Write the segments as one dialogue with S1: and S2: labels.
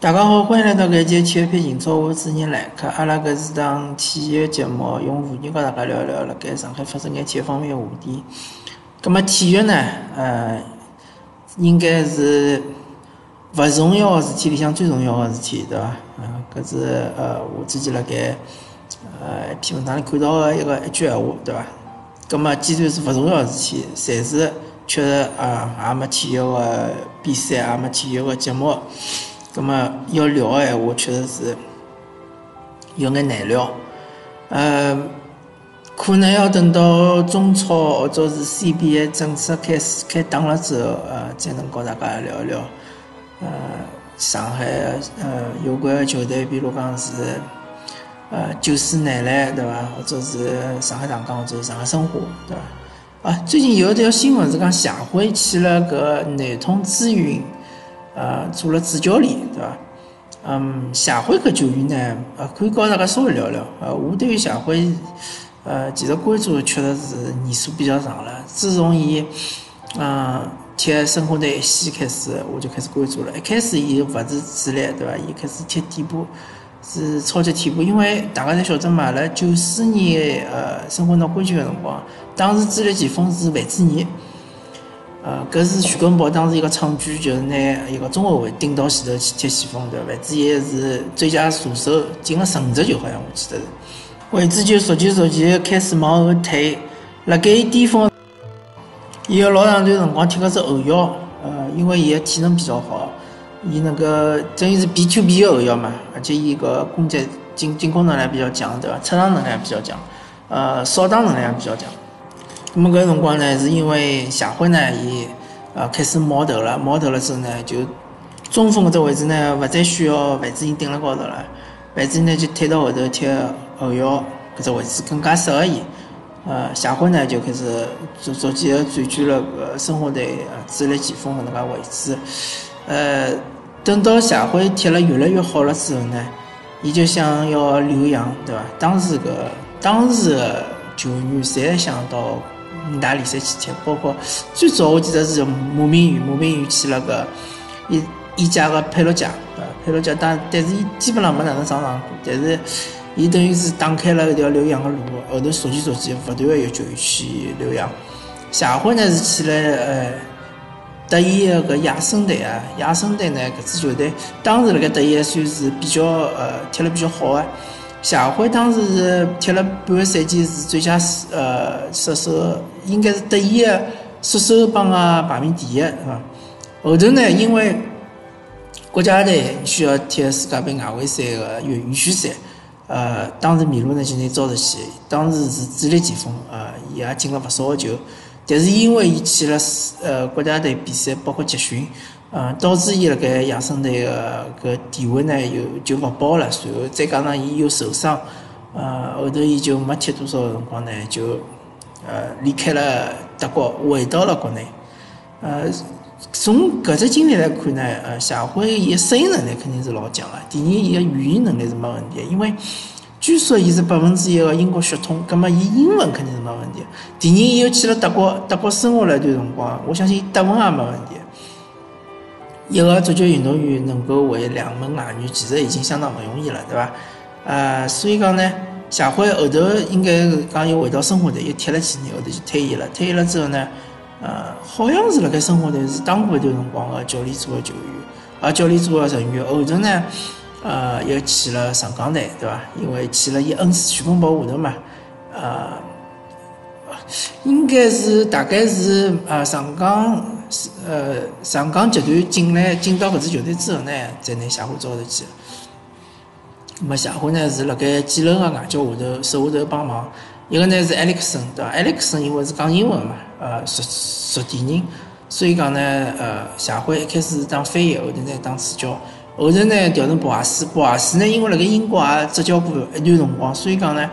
S1: 大家好，欢迎来到搿节体育篇情操，我主持人来客。阿拉搿是档体育节目，用妇女跟大家聊聊辣盖上海发生眼体育方面个话题。葛末体育呢，呃，应该是勿重要个事体里向最重要个事体，对伐？嗯，搿是呃，我之前辣盖呃一篇文章里看到个一个一句闲话，对伐？葛末既然是勿重要个事体，暂时确实啊，也没体育个比赛，也没体育个节目。葛么要聊个闲话，确实是有眼难聊。呃，可能要等到中超或者是 CBA 正式开始开打了之后，呃，才能和大家聊一聊。呃，上海呃有关球队，比如讲是呃九四男篮，对伐？或者是上海上港，或者是上海申花，对伐？啊，最近有一条新闻是讲谢辉去了搿南通紫云。呃，做了主教练，对伐？嗯，谢辉搿球员呢，呃，可以和大家稍微聊聊。呃，我对于谢辉，呃，其实关注确实是年数比较长了。自从伊，嗯，踢申花队一线开始，我就开始关注了。一开始伊勿是主力，对伐？伊开始踢替补，是超级替补。因为大家侪晓得嘛，辣九四年呃申花拿冠军个辰光，当时主力前锋是范志毅。呃，搿是徐根宝当时一个创举，就是拿一个中后卫顶到前头去踢前锋，对伐？范志毅是最佳射手，进了十五只球，好像我记得是。位置就逐渐逐渐开始往后退，辣盖伊巅峰，伊有老长段辰光踢个是后腰，呃，因为伊个体能比较好，伊那个等于是 B to B 个后腰嘛，而且伊个攻击进进攻能力比较强，对伐？出场能力比较强，呃，扫荡能力也比较强。那么搿辰光呢，是因为谢辉呢，伊呃开始冒头了，冒头了之后呢，就中锋搿只位置呢，勿再需要范志毅顶辣高头了，范志毅呢就退到后头踢后腰搿只位置更加适合伊。呃，谢辉呢就开始逐逐渐个占据了搿申花队主力前锋搿能介位置。呃，等到谢辉踢了越来越好了之后呢，伊就想要留洋，对伐？当时搿当时球员侪想到。五大联赛去踢，包括最早我记得是马明宇，马明宇去了个一一家个佩洛加，呃，佩洛加，但但是伊基本上没哪能上场过，但是伊等于是打开了一条留洋的路，后头逐渐逐渐不断的有球员去留洋。下回呢是去了呃德乙的个亚森队啊，亚森队呢搿支球队当时辣盖德乙算是比较呃踢了比较好的。夏辉当时是踢了半个赛季，是最佳呃射手，应该是德乙的射手榜啊排名第一，是吧？后头呢，因为国家队需要踢世界杯外围赛的预预选赛，呃，当时米卢呢就拿招入去，当时是主力前锋，呃，伊也进了不少个球，但是因为伊去了呃国家队比赛，包括集训。呃，导致伊辣盖亚森队个搿地位呢，又就勿保了。随后再加上伊又受伤，呃，后头伊就没踢多少辰光呢，就呃离开了德国，回到了国内。呃，从搿只经历来看呢，呃，谢辉伊适应能力肯定是老强个。第二，伊个语言能力是没问题，因为据说伊是百分之一个英国血统，葛末伊英文肯定是没问题。第二，伊又去了德国，德国生活了一段辰光，我相信德文也没问题。一个足球运动员能够会两门外语，其实已经相当勿容易了，对伐？呃，所以讲呢，谢辉后头应该讲又回到生活队，又踢了几年，后头就退役了。退役了之后呢，呃，好像是辣盖生活队是当过一段辰光个教练组个球员，啊，教练组个成员。后头呢，呃又去了上港台，对伐？因为去了伊恩师徐根宝下头嘛，呃，应该是大概是啊上港。是呃，上港集团进来进到搿支球队之后呢，才拿谢辉招入去。那么谢辉呢是辣盖几轮个外教下头手下头帮忙。一个呢是埃里克森，对伐？埃里克森因为是讲英文嘛，呃，属属地人，所以讲呢，呃，谢辉一开始是当翻译，后头呢当助教，后头呢调成博阿斯。博阿斯呢因为辣盖英国也执教过一段辰光，所以讲呢。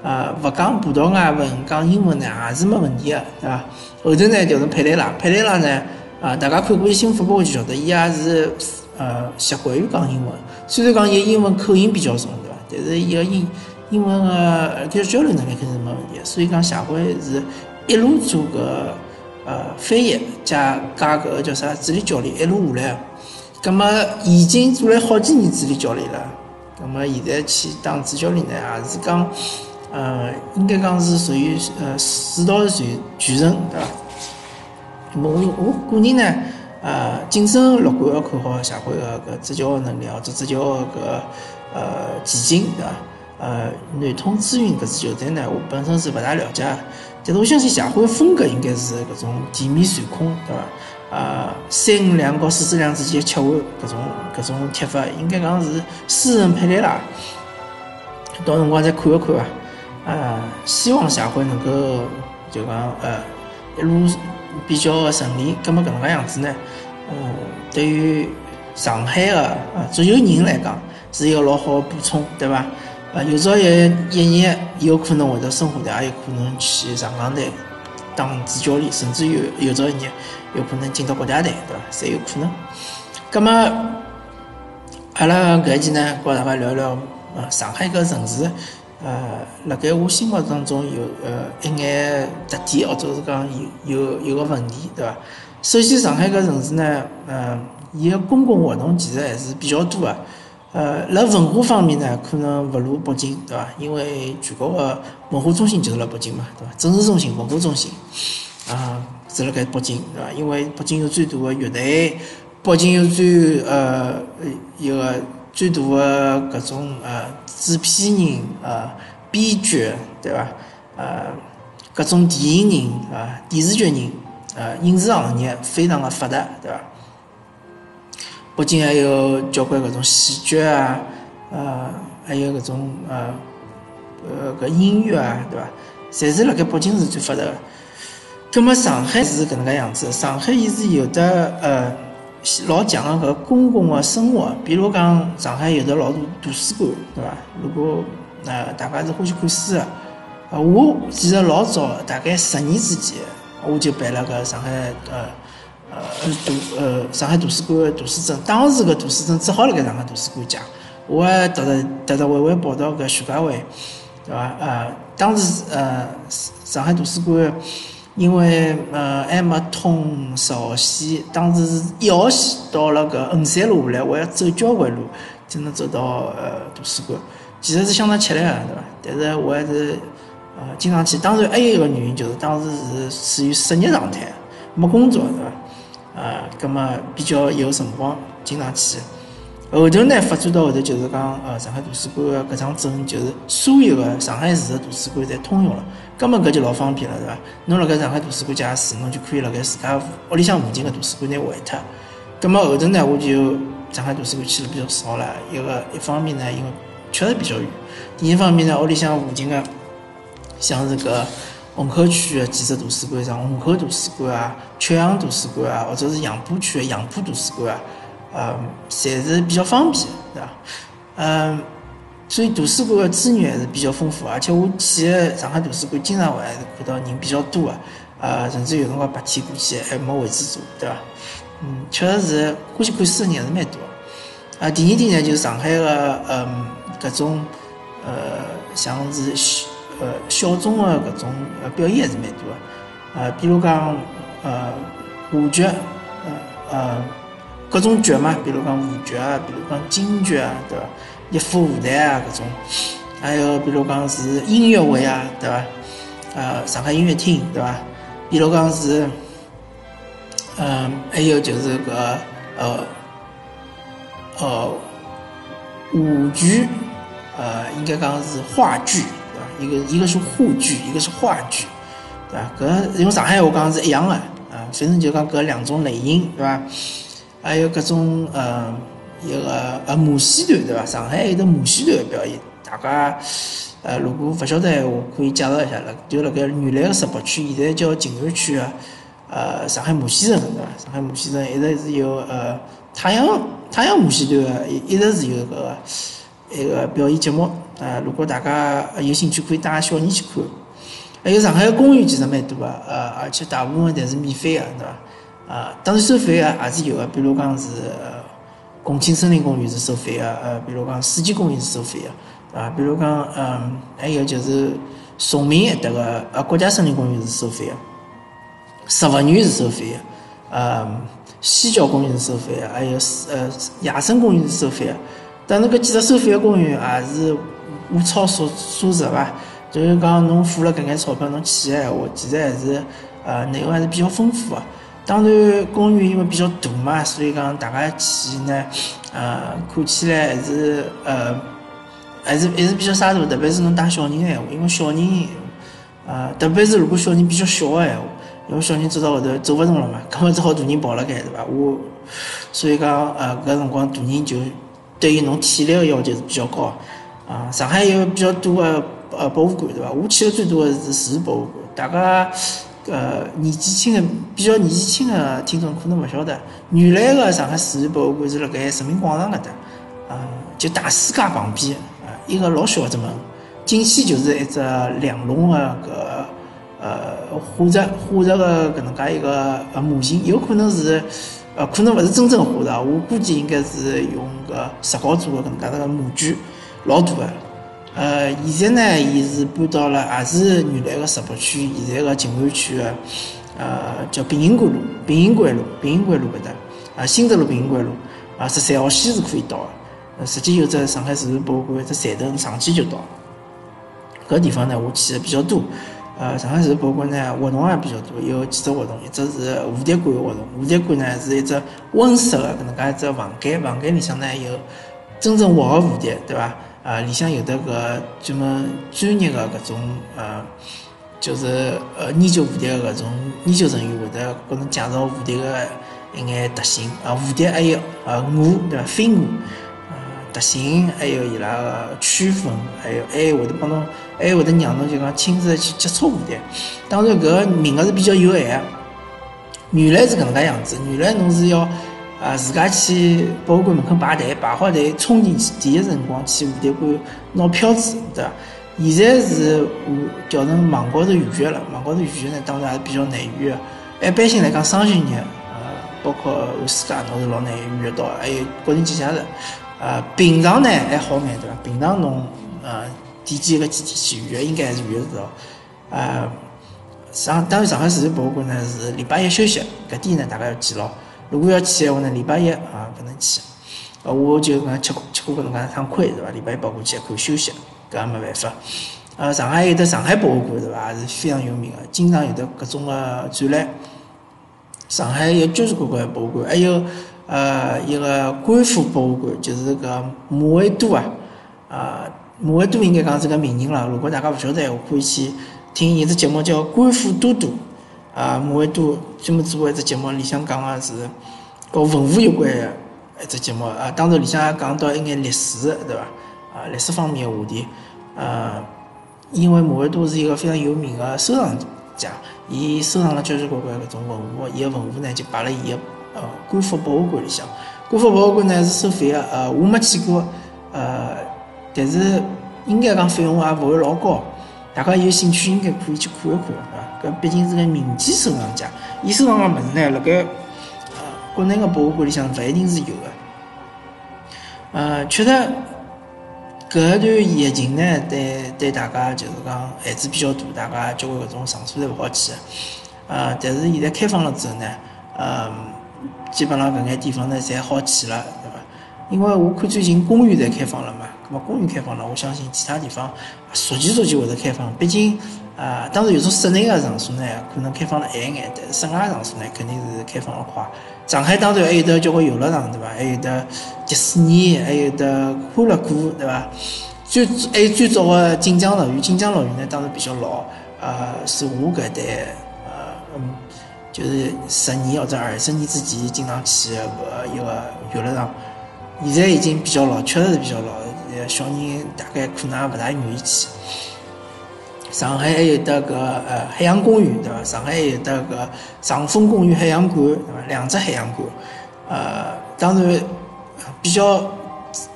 S1: 呃，勿讲葡萄牙文，讲英文呢也是没问题的，对伐？后头呢调成佩雷拉，佩雷拉呢，啊，大家看过伊新闻发布就晓得，伊也是呃习惯于讲英文，虽然讲伊英文口音比较重，对伐？但是伊个英英文个搿交流能力肯定是没问题，所以讲谢辉是一路做个呃翻译加加搿个叫啥助理教练，一路下来，葛么已经做了好几年助理教练了，葛么现在去当主教练呢，也是讲，呃，应该讲是属于呃水到渠渠成，对伐？么我我个人呢，呃，谨慎乐观要看好谢辉个搿执教能力或者执教个搿呃前景，对伐？呃，南通知运搿支球队呢，我本身是勿大了解，但是我相信谢辉风格应该是搿种地面传控，对伐？呃，三五两和四四两之间切换搿种搿种踢法，应该讲是私人配列啦。到辰光再看一看伐？呃，希望谢辉能够就讲呃一路比较顺利。葛末搿能介样子呢？呃，对于上海个呃足球人来讲，是一个老好个补充，对伐？呃，有朝一一年有可能会得申花队，也有可能去上港队当主教练，甚至有有朝一日有可能进到国家队，对伐？侪有可能。葛么，阿拉搿一期呢，跟大家聊聊呃上海搿城市，呃，辣盖我心目当中有呃一眼特点，或者是讲有有有个问题，对伐？首先，上海搿城市呢，呃，伊个公共活动其实还是比较多个。呃，辣文化方面呢，可能勿如北京，对伐？因为全国个文化中心就是辣北京嘛，对伐？政治中心、文化中心啊，是辣盖北京，对伐？因为北京有最大个乐队，北京有最呃一个最大个搿种呃制片人呃编剧，对伐？呃，各种电影人啊，电视剧人，呃，影视行业非常的发达，对伐？北京还有交关搿种戏剧啊，呃，还有搿种呃呃搿音乐啊，对伐？侪是辣盖北京是最发达个。葛末上海是搿能介样子，上海伊是有的呃老强个搿公共个生活，比如讲上海有的老多图书馆，对伐？如果呃大家是欢喜看书个，呃我其实老早大概十年之前，我就办了个上海呃。呃，图呃，上海图书馆图书证，当时个图书证只好辣盖上海图书馆借。我还特特特特微微跑到搿徐家汇，对伐？呃，当时呃，上海图书馆因为呃还没通十号线，当时是一号线到了搿衡山路下来，我要走交关路才能走到呃图书馆。其实是相当吃力个，对伐？但是我还是呃经常去。当然还有一个原因就是当时是处于失业状态，没工作，对伐？呃，葛么比较有辰光，经常去。后头呢，发展到后头就是讲，呃，上海图书馆个搿张证，就是所有个上海市个图书馆侪通用了。葛么搿就老方便了，对伐？侬辣盖上海图书馆借书，侬就可以辣盖自家屋里向附近个图书馆拿还脱。葛么后头呢，我就上海图书馆去了比较少了。一个一方面呢，因为确实比较远；第二方面呢，屋里向附近个像是搿。虹口区的几只图书馆，像虹口图书馆啊、曲阳图书馆啊，或者是杨浦区的杨浦图书馆啊，呃，侪是比较方便，对伐？嗯，所以图书馆的资源还是比较丰富，而且我去上海图书馆，经常还是看到人比较多啊，呃，甚至有辰光白天过去还没位置坐，对伐？嗯，确实是欢喜看书的人还是蛮多。啊，第二点呢，就是上海的嗯，各种呃，像是。呃，小众的搿种呃表演还是蛮多的，呃，比如讲呃话剧，呃呃各种剧嘛，比如讲话剧啊，比如讲京剧啊，对伐？一府舞台啊，搿种，还有比如讲是音乐会啊，对伐？呃，上海音乐厅，对伐？比如讲是，嗯，还有就是搿呃呃舞剧，呃，应该讲是话剧。一个一个是沪剧，一个是话剧，对吧？搿用上海话讲是一样的啊，反正就讲搿两种类型，对吧？还有搿种呃一个呃马戏团，对吧？上海有的马戏团的表演，大家呃如果勿晓得闲话，可以介绍一下了。就辣盖原来个十八区，现在叫静安区啊，呃上海马戏城，对吧？上海马戏城一直是有呃太阳太阳马戏团，一一直是有搿个一个表演节目。啊，如果大家有兴趣，可以带小人去看。还有上海的公园其实蛮多啊，呃，而且大部分侪是免费的，对伐？啊，当然收费的也是有的，比如讲是共青森林公园是收费的，呃，比如讲世纪公园是收费的，啊，比如讲，嗯，还有就是崇明迭个呃国家森林公园是收费的，植物园是收费的，呃，西郊公园是收费的，还有呃野生公园是收费的。但是个几只收费的公园也是物超所所值吧？就是讲侬付了搿眼钞票，侬去个闲话，其实还是呃内容还是比较丰富个。当然，公园因为比较大嘛，所以讲大家去呢，呃，看起来还是呃还是还是比较沙土，特别是侬带小人个闲话，因为小人呃，特别是如果小人比较小个闲话，因为小人走到后头走勿动了嘛，搿么只好大人抱辣盖，对伐？我所以讲呃搿辰光大人就对于侬体力个要求是比较高啊。上海有比较多个呃博物馆，对伐？我去的最多的是市博物馆，大家。呃，年纪轻的比较年纪轻的听众可能勿晓得，原来的上海市立博物馆是辣盖人民广场搿搭，啊，就大世界旁边，啊，一个老小的只门，进去就是一只两龙的搿呃画石画石个搿能介一个呃模型，有可能是呃可能勿是真正画的，我估计应该是用搿石膏做的搿能介个模具，老大个。呃，现在呢，伊是搬到了，也是原来个石博区，现在个静安区个，呃，叫殡仪馆路、殡仪馆路、殡仪馆路搿搭，啊，新德路殡仪馆路，啊，十三号线是可以到个。实际有只上海市博物馆，只站头上去就到。搿地方呢，我去的比较多。呃，上海市博物馆呢，活动也比较多，有几只活动，一只是蝴蝶馆活动。蝴蝶馆呢是一只温室个搿能介一只房间，房间里向呢有真正活个蝴蝶，对伐？啊，里向有的个专门专业的搿种呃，就是呃研究蝴蝶的搿种研究人员会得给侬介绍蝴蝶的一眼特性啊，蝴蝶还有呃蛾对伐？飞蛾呃特性，还有伊拉个区分，还有还会得帮侬，还会得让侬就讲亲自去接触蝴蝶。当然搿名额是比较有限，原来是搿能介样子，原来侬是要。啊，自家去博物馆门口排队，排好队冲进去，第一辰光去蝴蝶馆拿票子，对伐？现在是调成网高头预约了，网高头预约呢，当然还是比较难预约。一般性来讲，双休日，呃，包括寒暑假，侬是老难预约到。还有国庆节假日，呃，平常呢还好眼，对伐？平常侬呃提前个几天去预约，应该还是预约得到。呃，上当然上海市博物馆呢是礼拜一休息，搿点呢大家要记牢。如果要去的话呢，礼拜一啊不能去，呃，我就讲吃吃过搿能介趟亏，是伐？礼拜一跑过去可以休息，搿也没办法。呃，上海有的上海博物馆，对伐？是非常有名的，经常有的各种的展览。上海有交关个博物馆，还有呃一个官府博物馆，就是个马未都啊，啊，马未都应该讲是个名人了。如果大家勿晓得闲话，可以去听一只节目叫《官府都督》。啊，马未都专门做一只节目，里向讲个是和文物有关的一只节目啊。当然里向也讲到一眼历史，对伐？啊，历史方面的话题。呃，因为马未都是一个非常有名的收藏家，伊收藏了交交关关搿种文物，伊个文物呢就摆辣伊个呃官府博物馆里向。官府博物馆呢是收费个，呃，我没去过，呃，但是应该讲费用也勿会老高。大家有兴趣应该可以去看一看，啊，搿毕竟是个民间收藏家，伊收藏个物事呢，辣盖呃国内个博物馆里向勿一定是有个。呃，确实搿段疫情呢，对对大家就是讲限制比较大，大家交关搿种场所侪勿好去。呃，但是现在开放了之后呢，呃，基本上搿眼地方呢侪好去了，对伐？因为我看最近公园侪开放了嘛。那么公园开放了，我相信其他地方逐渐逐渐会得开放。毕竟，啊，当然有种室内的场所呢，可能开放了晚一眼，但是室外场所呢，肯定是开放了快。上海当然还有得交关游乐场，对伐？还有得迪士尼，还有得欢乐谷，对伐？最还有最早的锦江乐园，锦江乐园呢，当然比较老，呃，是我搿代，呃，嗯，就是十年或者二十年之前经常去的搿一个游乐场，现在已经比较老，确实是比较老。小人大概可能也勿大愿意去。上海还有得个呃海洋公园，对伐？上海还有得个长风公园海洋馆，对伐？两只海洋馆。呃，当然比较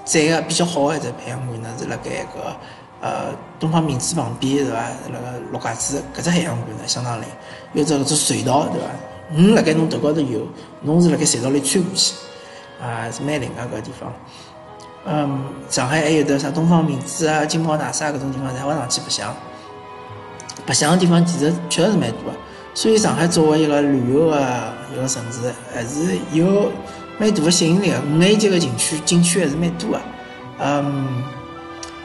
S1: 赞个、比较好个一只海洋馆呢，是辣盖个呃东方明珠旁边，对伐？辣个陆家嘴搿只海洋馆呢，相当灵，有只搿只隧道，对伐？鱼辣盖侬头高头游，侬是辣盖隧道里穿过去，啊，是蛮灵个搿地方。嗯，上海还有的啥东方明珠啊、金宝大厦搿种地方，侪会上去白相。白相的地方其实确实是蛮多的。所以上海作为一个旅游的一个城市，还是有蛮大的吸引力的。五 A 级的景区景区还是蛮多的。嗯，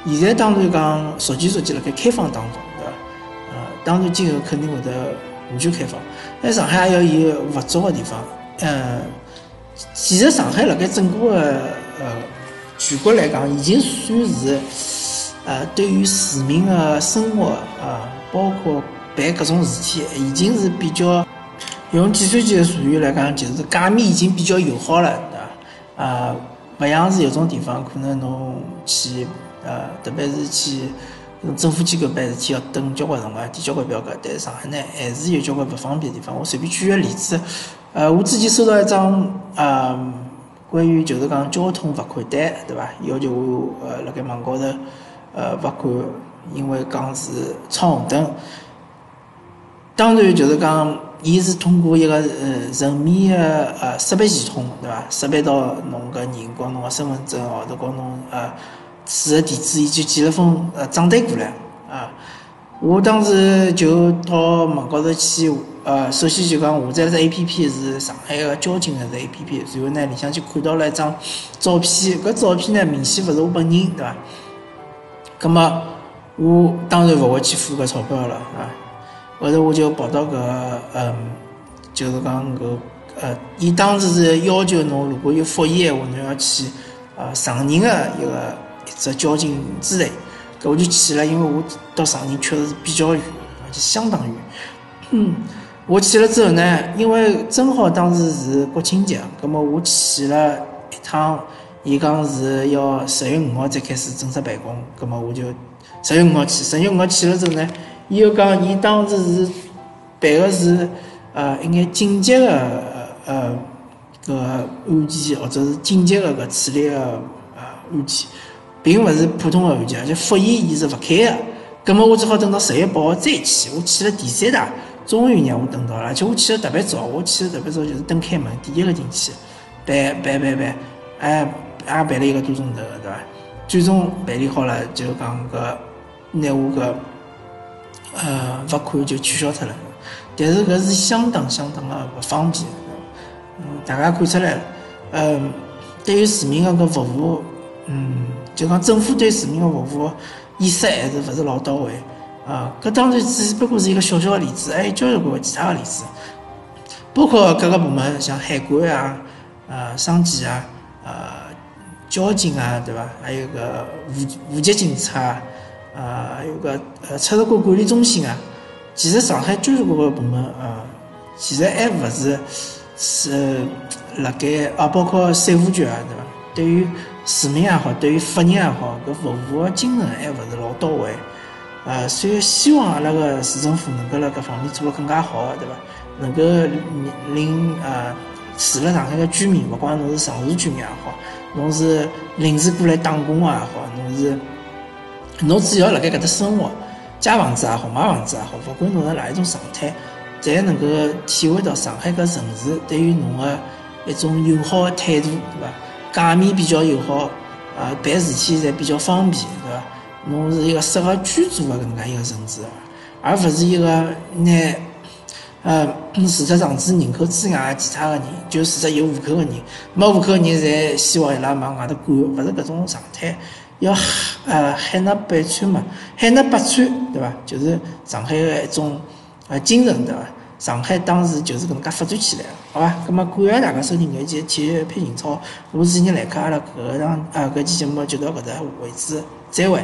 S1: 现在当然讲逐渐逐渐辣盖开放当中，对伐？呃，当然今后肯定会得完全开放。但上海也要有勿足的地方。嗯，其实上海辣盖整个的呃全国来讲，已经算是呃对于市民的生活啊，包括办各种事体，已经是比较用计算机的术语来讲，就是界面已经比较友好了，对伐？啊。勿像是有种地方，可能侬去，呃，特别是去政府机构办事体，要等交关辰光，填交关表格。但是上海呢，还是有交关勿方便的地方。我随便举个例子，呃，我之前收到一张，呃，关于就是讲交通罚款单，对伐？要求我，呃，辣盖网高头，呃，罚款，因为讲是闯红灯。当然就是讲。伊是通过一个呃人面的呃识别系统，对伐？识别到侬个人，光侬个身份证号头，光侬呃住个地址，伊就寄了封呃账单过来啊。我当时就到网高头去，呃，首先就讲下载了只 A P P 是上海个交警个只 A P P，然后呢里向就看到了一张照片，搿照片呢明显勿是我本人，对伐？葛末我当然勿会去付搿钞票了啊。后头我就跑到搿，嗯，就是讲搿，呃，伊当时是要求侬如果有复议个话，侬要去，呃，长宁个一个一只交警支队，搿我就去了，因为我到长宁确实是比较远，而且相当远。嗯，我去了之后呢，因为正好当时是国庆节，葛末我去了一趟，伊讲是要十月五号才开始正式办公，葛末我就十月五号去，十月五号去了之后呢。伊又讲，伊当时是办个是呃一眼紧急个呃搿案件，或者是紧急个搿处理个呃案件，并勿是普通个案件，而且复验伊是勿开个。葛末我只好等到十月八号再去。我去了第三趟，终于让我等到了，而且我去了特别早，我去了特别早，就是等开门第一个进去办办办办，哎，也办了一个多钟头，对伐？最终办理好了，就讲搿拿我搿。呃，罚款就取消脱了，但是搿是相当相当的勿方便，嗯，大家看出来了，嗯，对于市民的个服务，嗯，就讲政府对市民的服务意识还是勿是老到位，啊，搿当然只不过是一个小小的例子，还有交关其他的例子，包括各个部门，像海关啊，呃，商检啊，呃，交警啊，对伐？还有个无无级警察。啊，还有个呃，出入口管理中心啊，其实上海交关个部门啊，其实还勿是是辣盖啊，包括税务局啊，对伐？对于市民也好，对于法人也好，搿服务个精神还勿是老到位。呃，所以希望阿拉个市政府能够辣搿方面做得更加好，对伐？能够令呃住辣上海个居民，勿管侬是常住居民也好，侬是临时过来打工个也好，侬是。侬只要辣盖搿搭生活，借房子也好，买房子也好，勿管侬是哪一种状态，侪能够体会到上海搿城市对于侬个一种友好的态度，对伐？界面比较友好，啊，办事体侪比较方便，对伐？侬是一个适合居住的搿能介一个城市，而勿是一个拿，呃，除脱常住人口之外，其他个人，就除脱有户口个人，没户口个人，侪希望伊拉往外头赶，勿是搿种状态。要呃海纳百川嘛，海纳百川，对伐？就是上海的一种呃精神，对伐？上海当时就是搿能介发展起来好伐？咁么感谢大家收听搿期体育配英超，我是今天来客，阿拉搿场啊搿期节目就到搿搭为止，这位。